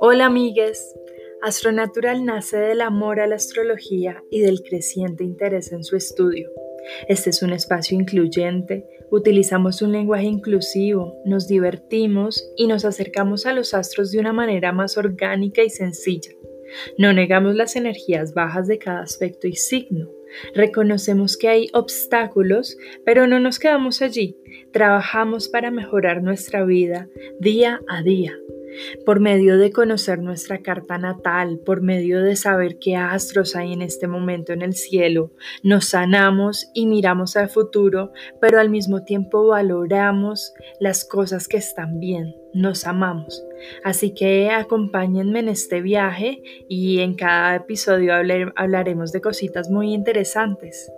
Hola amigues, Astronatural nace del amor a la astrología y del creciente interés en su estudio. Este es un espacio incluyente, utilizamos un lenguaje inclusivo, nos divertimos y nos acercamos a los astros de una manera más orgánica y sencilla. No negamos las energías bajas de cada aspecto y signo. Reconocemos que hay obstáculos, pero no nos quedamos allí. Trabajamos para mejorar nuestra vida día a día por medio de conocer nuestra carta natal, por medio de saber qué astros hay en este momento en el cielo, nos sanamos y miramos al futuro, pero al mismo tiempo valoramos las cosas que están bien, nos amamos. Así que acompáñenme en este viaje y en cada episodio hablaremos de cositas muy interesantes.